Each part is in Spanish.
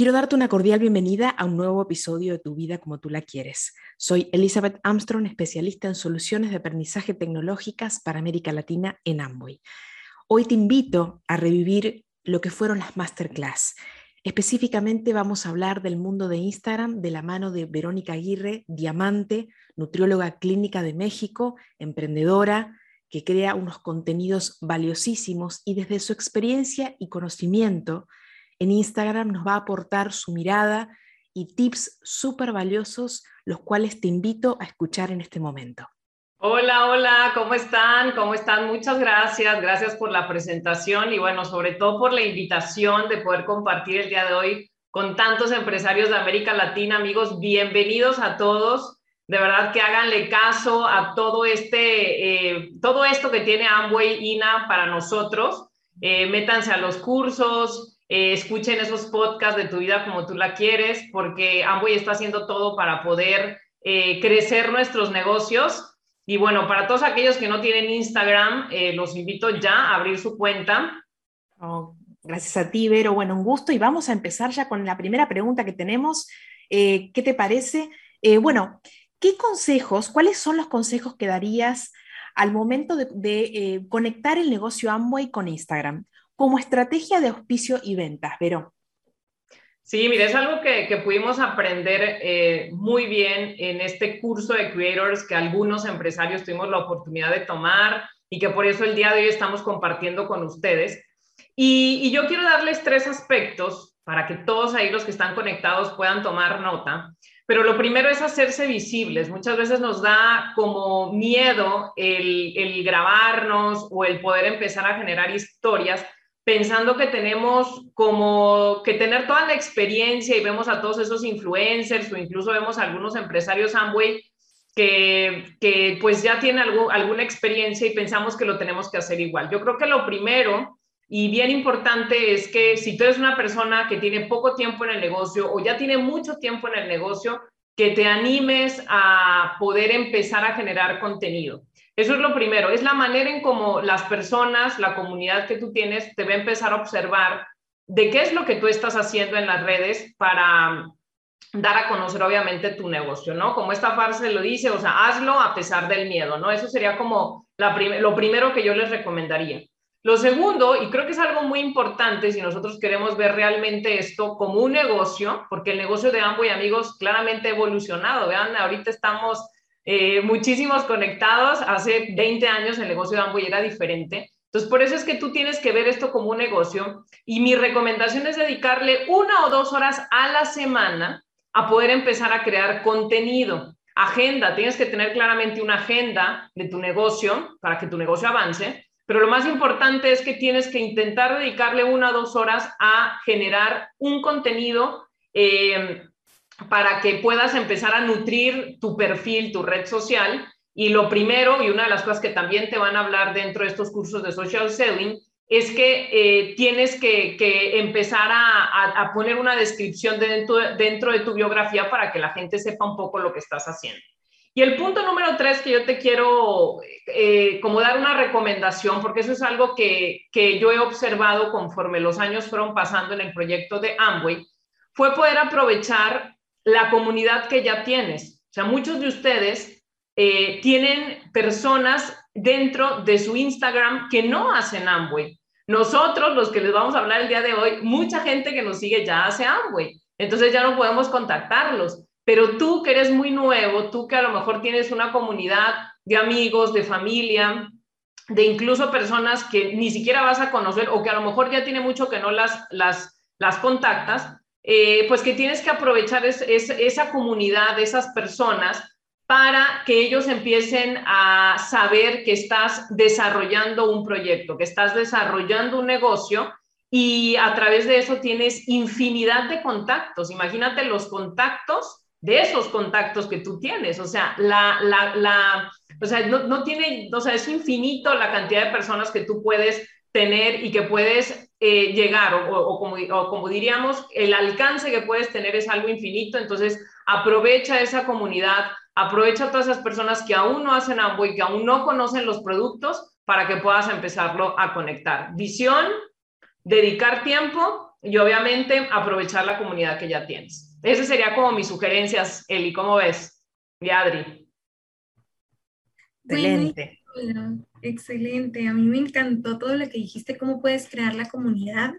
Quiero darte una cordial bienvenida a un nuevo episodio de Tu vida como tú la quieres. Soy Elizabeth Armstrong, especialista en soluciones de aprendizaje tecnológicas para América Latina en Amway. Hoy te invito a revivir lo que fueron las masterclass. Específicamente vamos a hablar del mundo de Instagram de la mano de Verónica Aguirre, diamante, nutrióloga clínica de México, emprendedora, que crea unos contenidos valiosísimos y desde su experiencia y conocimiento en Instagram nos va a aportar su mirada y tips súper valiosos, los cuales te invito a escuchar en este momento. Hola, hola, ¿cómo están? ¿Cómo están? Muchas gracias. Gracias por la presentación y bueno, sobre todo por la invitación de poder compartir el día de hoy con tantos empresarios de América Latina. Amigos, bienvenidos a todos. De verdad que háganle caso a todo este, eh, todo esto que tiene Amway INA para nosotros. Eh, métanse a los cursos, eh, escuchen esos podcasts de tu vida como tú la quieres, porque Amway está haciendo todo para poder eh, crecer nuestros negocios. Y bueno, para todos aquellos que no tienen Instagram, eh, los invito ya a abrir su cuenta. Oh, gracias a ti, Vero. Bueno, un gusto. Y vamos a empezar ya con la primera pregunta que tenemos. ¿Qué te parece? bueno, ¿qué consejos, cuáles son los consejos que darías al momento de, conectar el negocio Amway con Instagram? Como estrategia de auspicio y ventas, Vero. Sí, mire, es algo que, que pudimos aprender eh, muy bien en este curso de creators que algunos empresarios tuvimos la oportunidad de tomar y que por eso el día de hoy estamos compartiendo con ustedes. Y, y yo quiero darles tres aspectos para que todos ahí los que están conectados puedan tomar nota. Pero lo primero es hacerse visibles. Muchas veces nos da como miedo el, el grabarnos o el poder empezar a generar historias pensando que tenemos como que tener toda la experiencia y vemos a todos esos influencers o incluso vemos a algunos empresarios Amway que, que pues ya tienen algo, alguna experiencia y pensamos que lo tenemos que hacer igual. Yo creo que lo primero y bien importante es que si tú eres una persona que tiene poco tiempo en el negocio o ya tiene mucho tiempo en el negocio, que te animes a poder empezar a generar contenido. Eso es lo primero, es la manera en cómo las personas, la comunidad que tú tienes, te va a empezar a observar de qué es lo que tú estás haciendo en las redes para dar a conocer obviamente tu negocio, ¿no? Como esta frase lo dice, o sea, hazlo a pesar del miedo, ¿no? Eso sería como la lo primero que yo les recomendaría. Lo segundo, y creo que es algo muy importante si nosotros queremos ver realmente esto como un negocio, porque el negocio de Amway, amigos, claramente ha evolucionado. Vean, ahorita estamos eh, muchísimos conectados. Hace 20 años el negocio de Amway era diferente. Entonces, por eso es que tú tienes que ver esto como un negocio y mi recomendación es dedicarle una o dos horas a la semana a poder empezar a crear contenido. Agenda, tienes que tener claramente una agenda de tu negocio para que tu negocio avance, pero lo más importante es que tienes que intentar dedicarle una o dos horas a generar un contenido eh, para que puedas empezar a nutrir tu perfil, tu red social. Y lo primero, y una de las cosas que también te van a hablar dentro de estos cursos de social selling, es que eh, tienes que, empezar a, poner una descripción dentro, de tu biografía para que la gente sepa un poco lo que estás haciendo. Y el punto número tres que yo te quiero eh, como dar una recomendación, porque eso es algo que, que yo he observado conforme los años fueron pasando en el proyecto de Amway, fue poder aprovechar la comunidad que ya tienes. O sea, muchos de ustedes eh, tienen personas dentro de su Instagram que no hacen Amway. Nosotros, los que les vamos a hablar el día de hoy, mucha gente que nos sigue ya hace Amway. Entonces ya no podemos contactarlos. Pero tú que eres muy nuevo, tú que a lo mejor tienes una comunidad de amigos, de familia, de incluso personas que ni siquiera vas a conocer o que a lo mejor ya tiene mucho que no las, las, las contactas, eh, pues que tienes que aprovechar esa comunidad, esas personas, para que ellos empiecen a saber que estás desarrollando un proyecto, que estás desarrollando un negocio y a través de eso tienes infinidad de contactos. Imagínate los contactos de esos contactos que tú tienes. O sea, la, o sea, no, tiene, o sea, es infinito la cantidad de personas que tú puedes tener y que puedes eh, llegar, o, como, o como diríamos, el alcance que puedes tener es algo infinito, entonces aprovecha esa comunidad, aprovecha a todas esas personas que aún no hacen y que aún no conocen los productos para que puedas empezarlo a conectar. Visión, dedicar tiempo y obviamente aprovechar la comunidad que ya tienes. Ese sería como mis sugerencias, Eli, ¿cómo ves? Y Adri. Excelente. Excelente. A mí me encantó todo lo que dijiste, cómo puedes crear la comunidad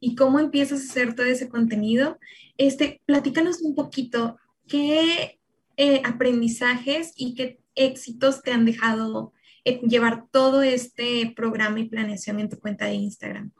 y cómo empiezas a hacer todo ese contenido. Este, platícanos un poquito, ¿qué eh, aprendizajes y qué éxitos te han dejado eh, llevar todo este programa y planeación en tu cuenta de Instagram?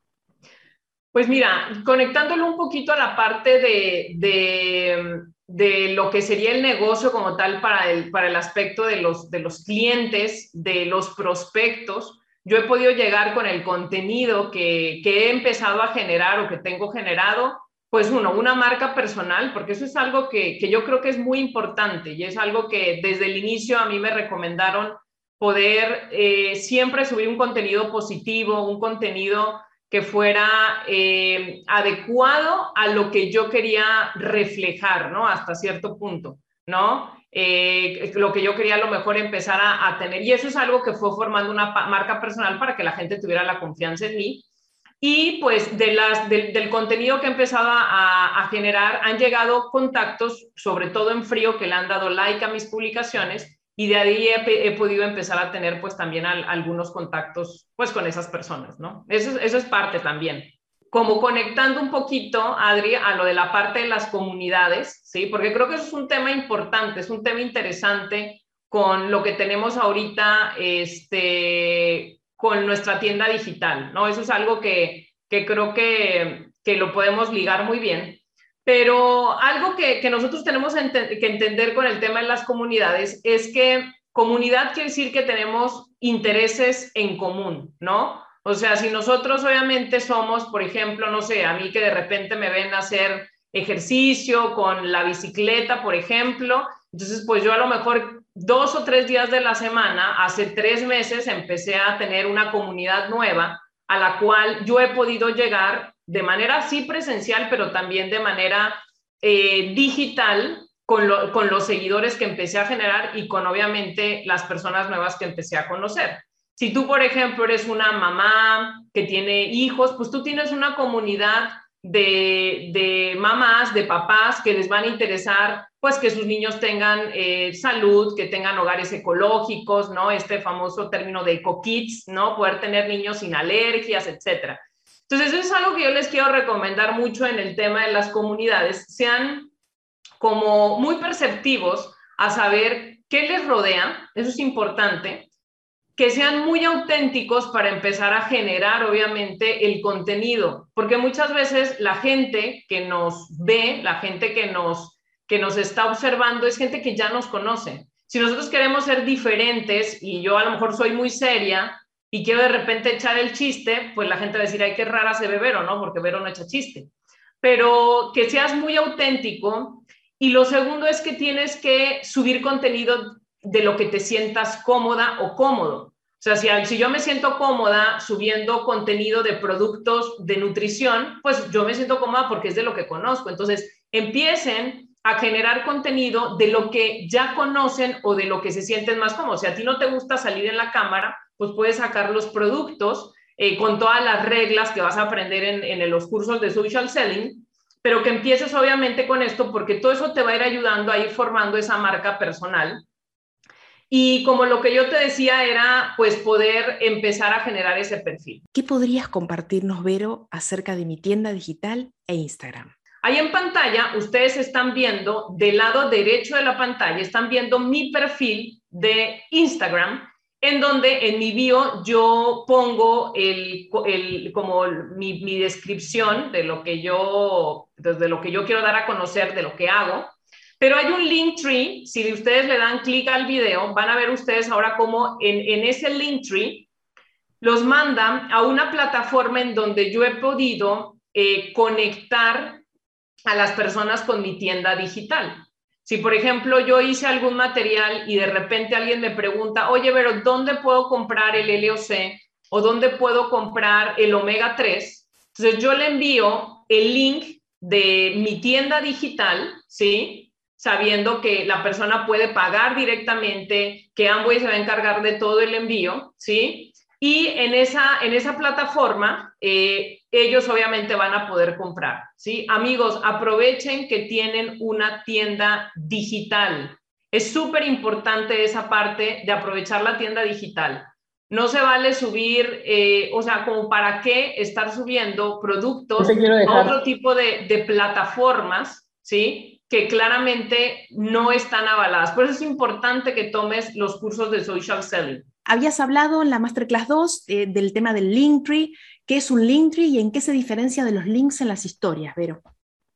Pues mira, conectándolo un poquito a la parte de, lo que sería el negocio como tal para el, para el aspecto de los, de los clientes, de los prospectos, yo he podido llegar con el contenido que, que he empezado a generar o que tengo generado pues uno, una marca personal, porque eso es algo que, que, yo creo que es muy importante y es algo que desde el inicio a mí me recomendaron poder eh, siempre subir un contenido positivo, un contenido que fuera eh, adecuado a lo que yo quería reflejar, ¿no? Hasta cierto punto, ¿no? Eh, lo que yo quería a lo mejor empezar a, tener. Y eso es algo que fue formando una marca personal para que la gente tuviera la confianza en mí y pues de las, del contenido que he empezado a, generar han llegado contactos, sobre todo en frío, que le han dado like a mis publicaciones y de ahí he, podido empezar a tener pues también algunos contactos pues con esas personas, ¿no? Eso, eso es parte también. Como conectando un poquito, Adri, a lo de la parte de las comunidades, ¿sí? Porque creo que eso es un tema importante, es un tema interesante con lo que tenemos ahorita, este, con nuestra tienda digital, ¿no? Eso es algo que, creo que, lo podemos ligar muy bien. Pero algo que, nosotros tenemos que entender con el tema de las comunidades es que comunidad quiere decir que tenemos intereses en común, ¿no? O sea, si nosotros obviamente somos, por ejemplo, no sé, a mí que de repente me ven hacer ejercicio con la bicicleta, por ejemplo, entonces pues yo a lo mejor dos o tres días de la semana, hace tres meses empecé a tener una comunidad nueva a la cual yo he podido llegar de manera sí presencial, pero también de manera eh, digital con, los seguidores que empecé a generar y con obviamente las personas nuevas que empecé a conocer. Si tú, por ejemplo, eres una mamá que tiene hijos, pues tú tienes una comunidad de, mamás, de papás que les van a interesar, pues que sus niños tengan eh, salud, que tengan hogares ecológicos, ¿no? Este famoso término de eco-kids, ¿no? Poder tener niños sin alergias, etcétera. Entonces, eso es algo que yo les quiero recomendar mucho en el tema de las comunidades. Sean como muy perceptivos a saber qué les rodea, eso es importante, que sean muy auténticos para empezar a generar, obviamente, el contenido, porque muchas veces la gente que nos ve, la gente que nos, que nos está observando, es gente que ya nos conoce. Si nosotros queremos ser diferentes y yo a lo mejor soy muy seria y quiero de repente echar el chiste, pues la gente va a decir, ay, qué rara se ve Vero, ¿no? Porque Vero no echa chiste. Pero que seas muy auténtico. Y lo segundo es que tienes que subir contenido de lo que te sientas cómoda o cómodo. O sea, si, si, yo me siento cómoda subiendo contenido de productos de nutrición, pues yo me siento cómoda porque es de lo que conozco. Entonces, empiecen a generar contenido de lo que ya conocen o de lo que se sienten más cómodos. Si a ti no te gusta salir en la cámara, pues puedes sacar los productos eh, con todas las reglas que vas a aprender en, en los cursos de social selling, pero que empieces obviamente con esto porque todo eso te va a ir ayudando a ir formando esa marca personal y como lo que yo te decía era, pues poder empezar a generar ese perfil. ¿Qué podrías compartirnos, Vero, acerca de mi tienda digital e Instagram? Ahí en pantalla, ustedes están viendo, del lado derecho de la pantalla, están viendo mi perfil de Instagram, en donde en mi bio yo pongo el, el como mi, mi, descripción de lo que yo, de lo que yo quiero dar a conocer, de lo que hago. Pero hay un link tree, si ustedes le dan clic al video, van a ver ustedes ahora cómo en, en ese link tree los mandan a una plataforma en donde yo he podido eh, conectar a las personas con mi tienda digital. Si, por ejemplo, yo hice algún material y de repente alguien me pregunta, oye, pero ¿dónde puedo comprar el LOC o dónde puedo comprar el omega 3? Entonces yo le envío el link de mi tienda digital, ¿sí? Sabiendo que la persona puede pagar directamente, que Amway se va a encargar de todo el envío, ¿sí? Y en esa, en esa plataforma, eh, ellos obviamente van a poder comprar. ¿sí? Amigos, aprovechen que tienen una tienda digital. Es súper importante esa parte de aprovechar la tienda digital. No se vale subir, eh, o sea, como para qué estar subiendo productos a otro tipo de, de plataformas, ¿sí? Que claramente no están avaladas. Por eso es importante que tomes los cursos de social selling habías hablado en la Masterclass 2 eh, del tema del Linktree. ¿Qué es un Linktree y en qué se diferencia de los links en las historias, Vero?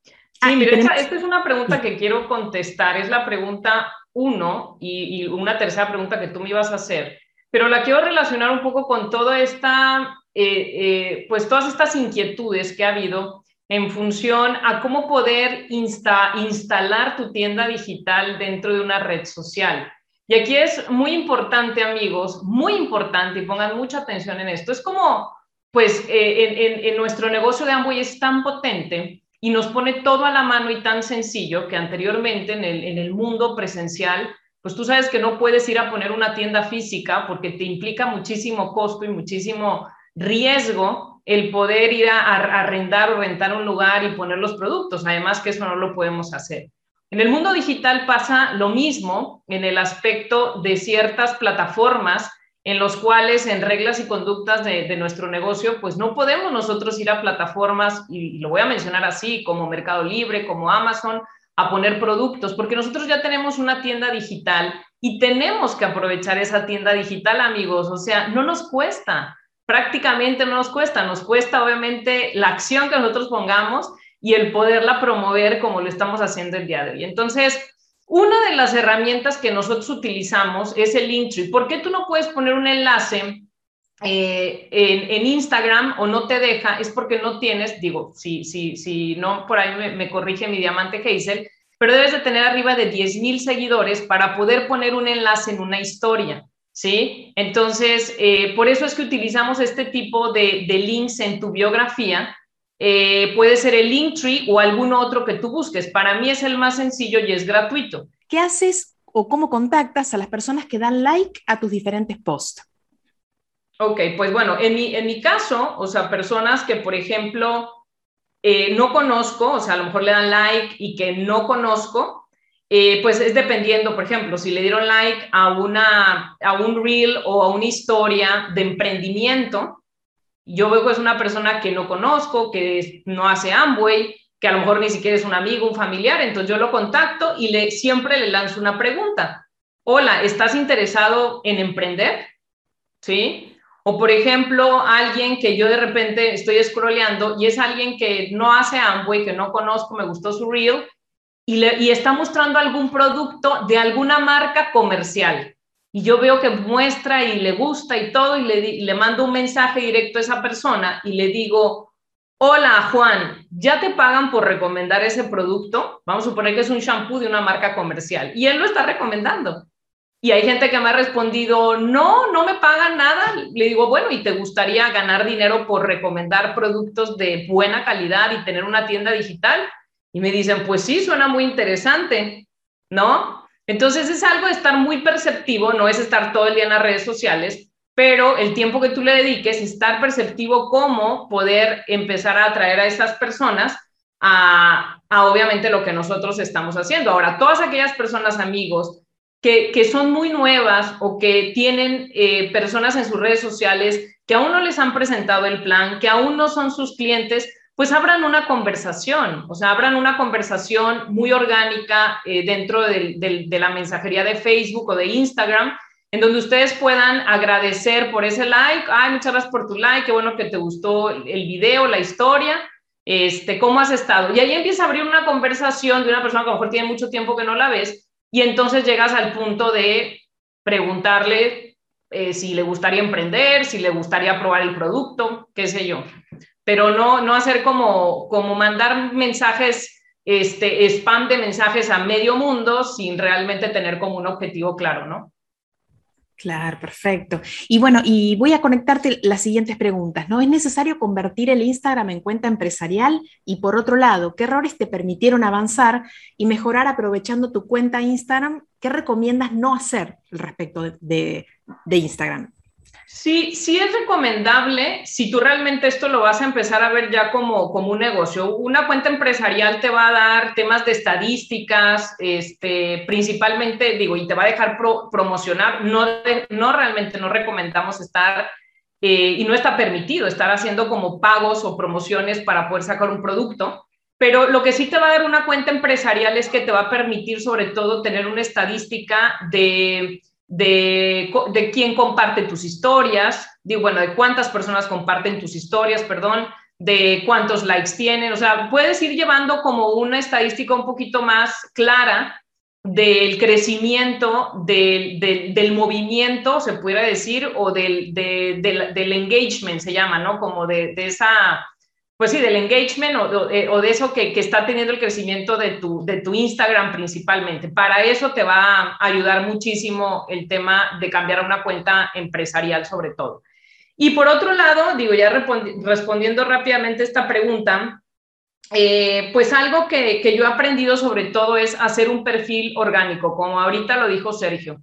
Sí, ah, mira, esta, es una pregunta que quiero contestar. Es la pregunta uno y, una tercera pregunta que tú me ibas a hacer. Pero la quiero relacionar un poco con toda esta, eh, eh, pues todas estas inquietudes que ha habido en función a cómo poder instalar tu tienda digital dentro de una red social. Y aquí es muy importante, amigos, muy importante, y pongan mucha atención en esto. Es como, pues, eh, en, nuestro negocio de Amway es tan potente y nos pone todo a la mano y tan sencillo que anteriormente en el, en el mundo presencial, pues tú sabes que no puedes ir a poner una tienda física porque te implica muchísimo costo y muchísimo riesgo el poder ir a arrendar o rentar un lugar y poner los productos. Además que eso no lo podemos hacer. En el mundo digital pasa lo mismo en el aspecto de ciertas plataformas en los cuales en reglas y conductas de, nuestro negocio, pues no podemos nosotros ir a plataformas, y, lo voy a mencionar así, como Mercado Libre, como Amazon, a poner productos, porque nosotros ya tenemos una tienda digital y tenemos que aprovechar esa tienda digital, amigos. O sea, no nos cuesta, prácticamente no nos cuesta, nos cuesta obviamente la acción que nosotros pongamos y el poderla promover como lo estamos haciendo el día de hoy. Entonces, una de las herramientas que nosotros utilizamos es el Linktree. ¿Por qué tú no puedes poner un enlace eh, en, Instagram o no te deja? Es porque no tienes, digo, si, si, si no, por ahí me, corrige mi diamante Hazel, pero debes de tener arriba de 10 mil seguidores para poder poner un enlace en una historia. ¿Sí? Entonces, eh, por eso es que utilizamos este tipo de, de links en tu biografía eh, puede ser el Linktree o algún otro que tú busques. Para mí es el más sencillo y es gratuito. ¿Qué haces o cómo contactas a las personas que dan like a tus diferentes posts? Ok, pues bueno, en mi, en mi caso, o sea, personas que, por ejemplo, eh, no conozco, o sea, a lo mejor le dan like y que no conozco, eh, pues es dependiendo, por ejemplo, si le dieron like a, una, a un reel o a una historia de emprendimiento, yo veo que es una persona que no conozco, que no hace Amway, que a lo mejor ni siquiera es un amigo, un familiar, entonces yo lo contacto y le, siempre le lanzo una pregunta. Hola, ¿estás interesado en emprender? ¿Sí? O por ejemplo, alguien que yo de repente estoy scrolleando y es alguien que no hace Amway, que no conozco, me gustó su reel, y, le, y está mostrando algún producto de alguna marca comercial y yo veo que muestra y le gusta y todo y le, le mando un mensaje directo a esa persona y le digo, hola Juan, ¿ya te pagan por recomendar ese producto? Vamos a suponer que es un shampoo de una marca comercial y él lo está recomendando. Y hay gente que me ha respondido, no, no me pagan nada. Le digo, bueno, ¿y te gustaría ganar dinero por recomendar productos de buena calidad y tener una tienda digital? Y me dicen, pues sí, suena muy interesante, ¿no? Entonces es algo de estar muy perceptivo, no es estar todo el día en las redes sociales, pero el tiempo que tú le dediques, estar perceptivo cómo poder empezar a atraer a esas personas a, obviamente lo que nosotros estamos haciendo. Ahora, todas aquellas personas, amigos, que, son muy nuevas o que tienen eh, personas en sus redes sociales que aún no les han presentado el plan, que aún no son sus clientes, pues abran una conversación, o sea, abran una conversación muy orgánica eh, dentro de, la mensajería de Facebook o de Instagram, en donde ustedes puedan agradecer por ese like, ay, muchas gracias por tu like, qué bueno que te gustó el video, la historia, este, cómo has estado. Y ahí empieza a abrir una conversación de una persona que a lo mejor tiene mucho tiempo que no la ves, y entonces llegas al punto de preguntarle eh, si le gustaría emprender, si le gustaría probar el producto, qué sé yo pero no, no hacer como, como mandar mensajes este spam de mensajes a medio mundo sin realmente tener como un objetivo claro, ¿no? Claro, perfecto. Y bueno, y voy a conectarte las siguientes preguntas, ¿no? ¿Es necesario convertir el Instagram en cuenta empresarial? Y por otro lado, ¿qué errores te permitieron avanzar y mejorar aprovechando tu cuenta Instagram? ¿Qué recomiendas no hacer respecto de, de Instagram? Sí, sí es recomendable si tú realmente esto lo vas a empezar a ver ya como, como un negocio. Una cuenta empresarial te va a dar temas de estadísticas, este, principalmente, digo, y te va a dejar promocionar. No, no realmente no recomendamos estar, eh, y no está permitido estar haciendo como pagos o promociones para poder sacar un producto. Pero lo que sí te va a dar una cuenta empresarial es que te va a permitir sobre todo tener una estadística de de, de quién comparte tus historias, digo, bueno, de cuántas personas comparten tus historias, perdón, de cuántos likes tienen, o sea, puedes ir llevando como una estadística un poquito más clara del crecimiento, del, del, movimiento, se pudiera decir, o del, del, engagement, se llama, ¿no? Como de, esa pues sí, del engagement eh, o, de eso que, está teniendo el crecimiento de tu, de tu Instagram principalmente. Para eso te va a ayudar muchísimo el tema de cambiar una cuenta empresarial sobre todo. Y por otro lado, digo, ya respondiendo rápidamente esta pregunta, eh, pues algo que, que yo he aprendido sobre todo es hacer un perfil orgánico, como ahorita lo dijo Sergio.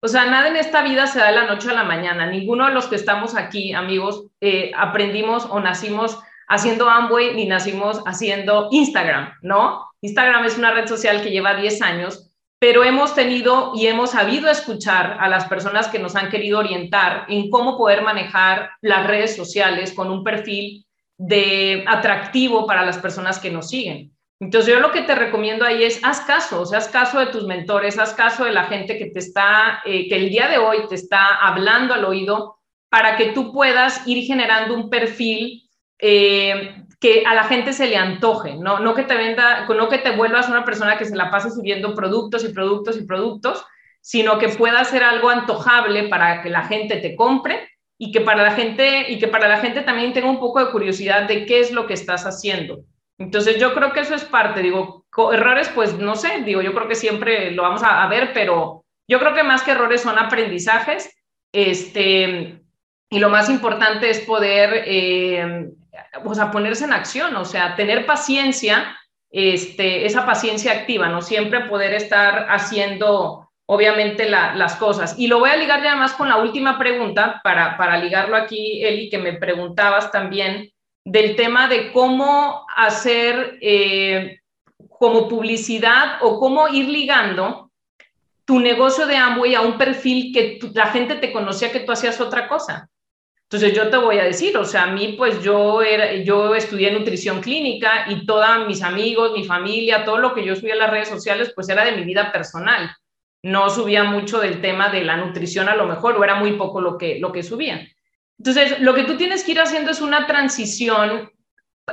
O sea, nada en esta vida se da de la noche a la mañana. Ninguno de los que estamos aquí, amigos, eh, aprendimos o nacimos haciendo Amway ni nacimos haciendo Instagram, ¿no? Instagram es una red social que lleva 10 años, pero hemos tenido y hemos sabido escuchar a las personas que nos han querido orientar en cómo poder manejar las redes sociales con un perfil de atractivo para las personas que nos siguen. Entonces yo lo que te recomiendo ahí es haz caso, o sea, haz caso de tus mentores, haz caso de la gente que te está, eh, que el día de hoy te está hablando al oído para que tú puedas ir generando un perfil eh, que a la gente se le antoje, ¿no? No que te venda, no que te vuelvas una persona que se la pase subiendo productos y productos y productos, sino que pueda ser algo antojable para que la gente te compre y que para la gente y que para la gente también tenga un poco de curiosidad de qué es lo que estás haciendo. Entonces yo creo que eso es parte, digo, errores pues no sé, digo, yo creo que siempre lo vamos a, ver, pero yo creo que más que errores son aprendizajes, este, y lo más importante es poder eh, o sea, ponerse en acción, o sea, tener paciencia, este, esa paciencia activa, no siempre poder estar haciendo, obviamente, las cosas. Y lo voy a ligar ya más con la última pregunta, para, para ligarlo aquí, Eli, que me preguntabas también del tema de cómo hacer eh, como publicidad o cómo ir ligando tu negocio de Amway a un perfil que la gente te conocía que tú hacías otra cosa. Entonces yo te voy a decir, o sea, a mí pues yo, era, yo estudié nutrición clínica y todos mis amigos, mi familia, todo lo que yo subía a las redes sociales pues era de mi vida personal. No subía mucho del tema de la nutrición a lo mejor o era muy poco lo que, lo que subía. Entonces lo que tú tienes que ir haciendo es una transición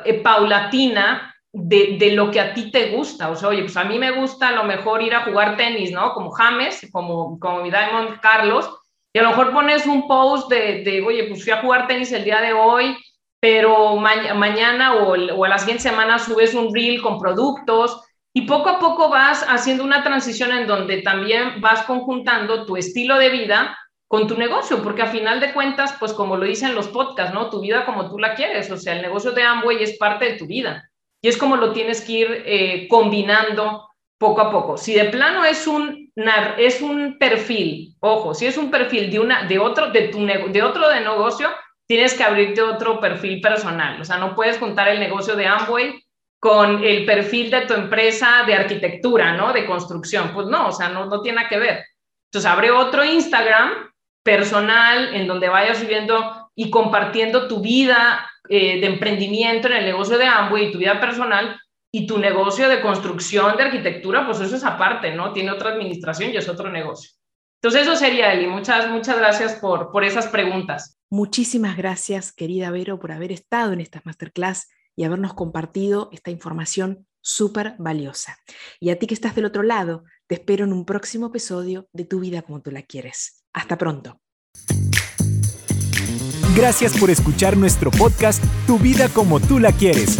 eh, paulatina de, de, lo que a ti te gusta. O sea, oye, pues a mí me gusta a lo mejor ir a jugar tenis, ¿no? Como James, como, como mi Diamond Carlos y a lo mejor pones un post de, oye, pues fui a jugar tenis el día de hoy, pero mañana o, o a la siguiente semana subes un reel con productos y poco a poco vas haciendo una transición en donde también vas conjuntando tu estilo de vida con tu negocio, porque a final de cuentas, pues como lo dicen los podcasts, ¿no? Tu vida como tú la quieres, o sea, el negocio de Amway es parte de tu vida y es como lo tienes que ir eh, combinando poco a poco. Si de plano es un, es un perfil, ojo, si es un perfil de, una, de, otro, de, tu, de otro de negocio, tienes que abrirte otro perfil personal. O sea, no puedes juntar el negocio de Amway con el perfil de tu empresa de arquitectura, ¿no? De construcción. Pues no, o sea, no, no tiene que ver. Entonces, abre otro Instagram personal en donde vayas subiendo y compartiendo tu vida eh, de emprendimiento en el negocio de Amway y tu vida personal y tu negocio de construcción, de arquitectura, pues eso es aparte, ¿no? Tiene otra administración y es otro negocio. Entonces eso sería, Eli. Muchas, muchas gracias por, por esas preguntas. Muchísimas gracias, querida Vero, por haber estado en esta masterclass y habernos compartido esta información súper valiosa. Y a ti que estás del otro lado, te espero en un próximo episodio de Tu vida como tú la quieres. Hasta pronto. Gracias por escuchar nuestro podcast Tu vida como tú la quieres.